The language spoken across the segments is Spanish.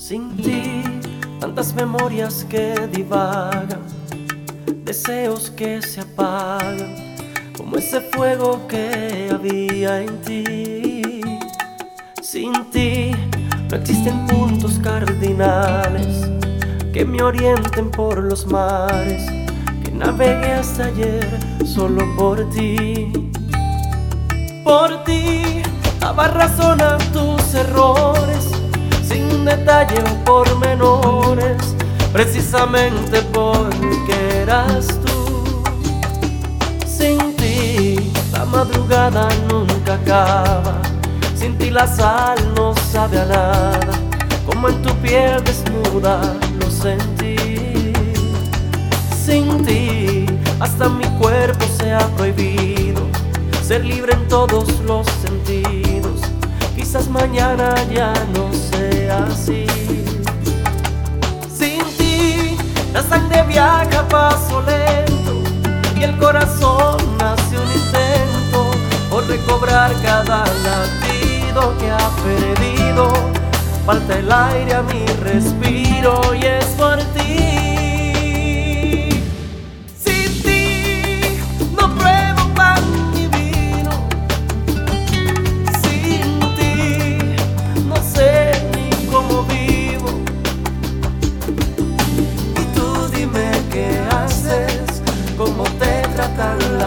Sin ti, tantas memorias que divagan, deseos que se apagan, como ese fuego que había en ti. Sin ti, no existen puntos cardinales que me orienten por los mares, que navegué hasta ayer solo por ti. Por ti, daba a tus errores sin detalle o pormenores, precisamente porque eras tú. Sin ti la madrugada nunca acaba, sin ti la sal no sabe a nada, como en tu piel desnuda lo sentí. Sin ti hasta mi cuerpo se ha prohibido ser libre en todos los sentidos. Quizás mañana ya no sea Sin ti, la sangre viaja paso lento y el corazón hace un intento por recobrar cada latido que ha perdido. Falta el aire a mi respiro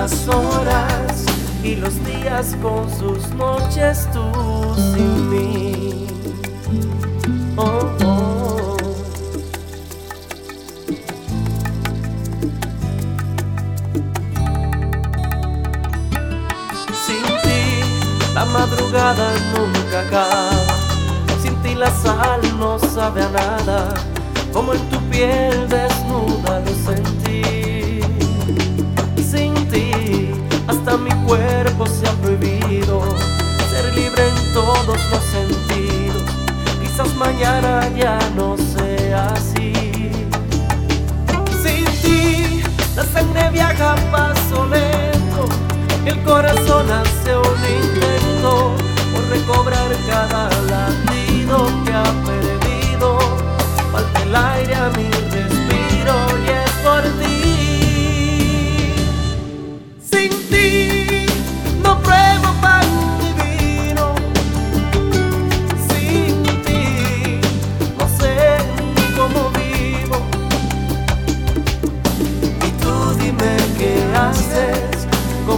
las horas y los días con sus noches tú sin mí. Oh, oh. Sin ti la madrugada nunca acaba. Sin ti la sal no sabe a nada. Como en tu piel desnuda viaja paso lento, el corazón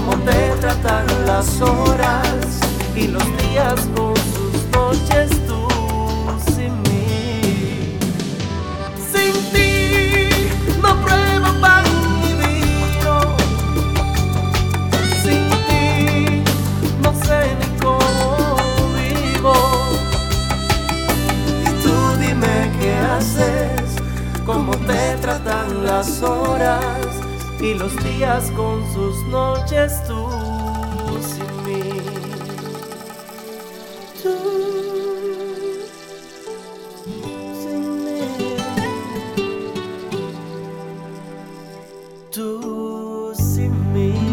cómo te tratan las horas y los días con sus noches tú sin mí. Sin ti no pruebo pan ni vino. Sin ti no sé ni cómo vivo. Y tú dime qué haces, cómo te tratan las horas y los días con sus noches tú sin mí. Tú. Tú sin mí.